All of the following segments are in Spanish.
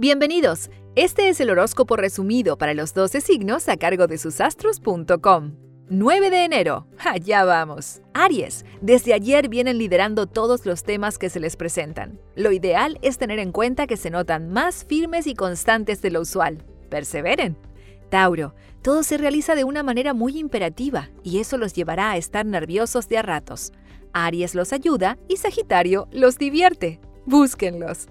Bienvenidos. Este es el horóscopo resumido para los 12 signos a cargo de susastros.com. 9 de enero. Allá vamos. Aries, desde ayer vienen liderando todos los temas que se les presentan. Lo ideal es tener en cuenta que se notan más firmes y constantes de lo usual. Perseveren. Tauro, todo se realiza de una manera muy imperativa y eso los llevará a estar nerviosos de a ratos. Aries los ayuda y Sagitario los divierte. Búsquenlos.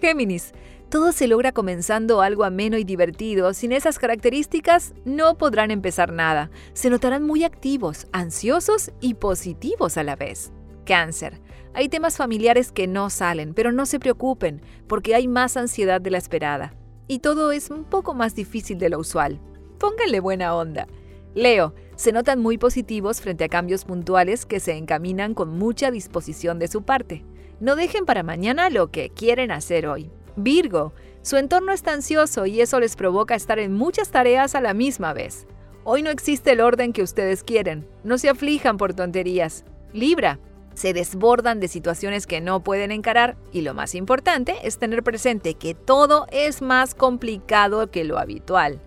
Géminis, todo se logra comenzando algo ameno y divertido. Sin esas características, no podrán empezar nada. Se notarán muy activos, ansiosos y positivos a la vez. Cáncer. Hay temas familiares que no salen, pero no se preocupen, porque hay más ansiedad de la esperada. Y todo es un poco más difícil de lo usual. Pónganle buena onda. Leo, se notan muy positivos frente a cambios puntuales que se encaminan con mucha disposición de su parte. No dejen para mañana lo que quieren hacer hoy. Virgo, su entorno está ansioso y eso les provoca estar en muchas tareas a la misma vez. Hoy no existe el orden que ustedes quieren, no se aflijan por tonterías. Libra, se desbordan de situaciones que no pueden encarar y lo más importante es tener presente que todo es más complicado que lo habitual.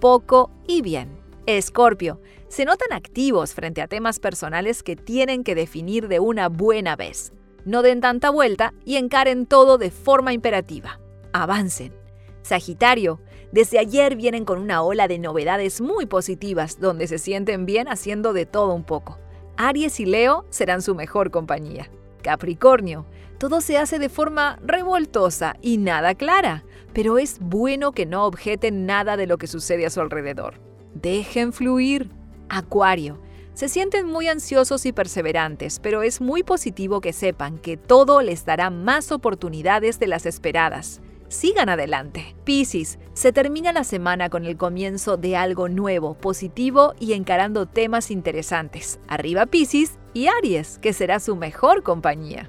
Poco y bien. Escorpio, se notan activos frente a temas personales que tienen que definir de una buena vez. No den tanta vuelta y encaren todo de forma imperativa. Avancen. Sagitario, desde ayer vienen con una ola de novedades muy positivas donde se sienten bien haciendo de todo un poco. Aries y Leo serán su mejor compañía. Capricornio, todo se hace de forma revoltosa y nada clara, pero es bueno que no objeten nada de lo que sucede a su alrededor. Dejen fluir. Acuario, se sienten muy ansiosos y perseverantes, pero es muy positivo que sepan que todo les dará más oportunidades de las esperadas. Sigan adelante. Piscis, se termina la semana con el comienzo de algo nuevo, positivo y encarando temas interesantes. Arriba Piscis y Aries, que será su mejor compañía.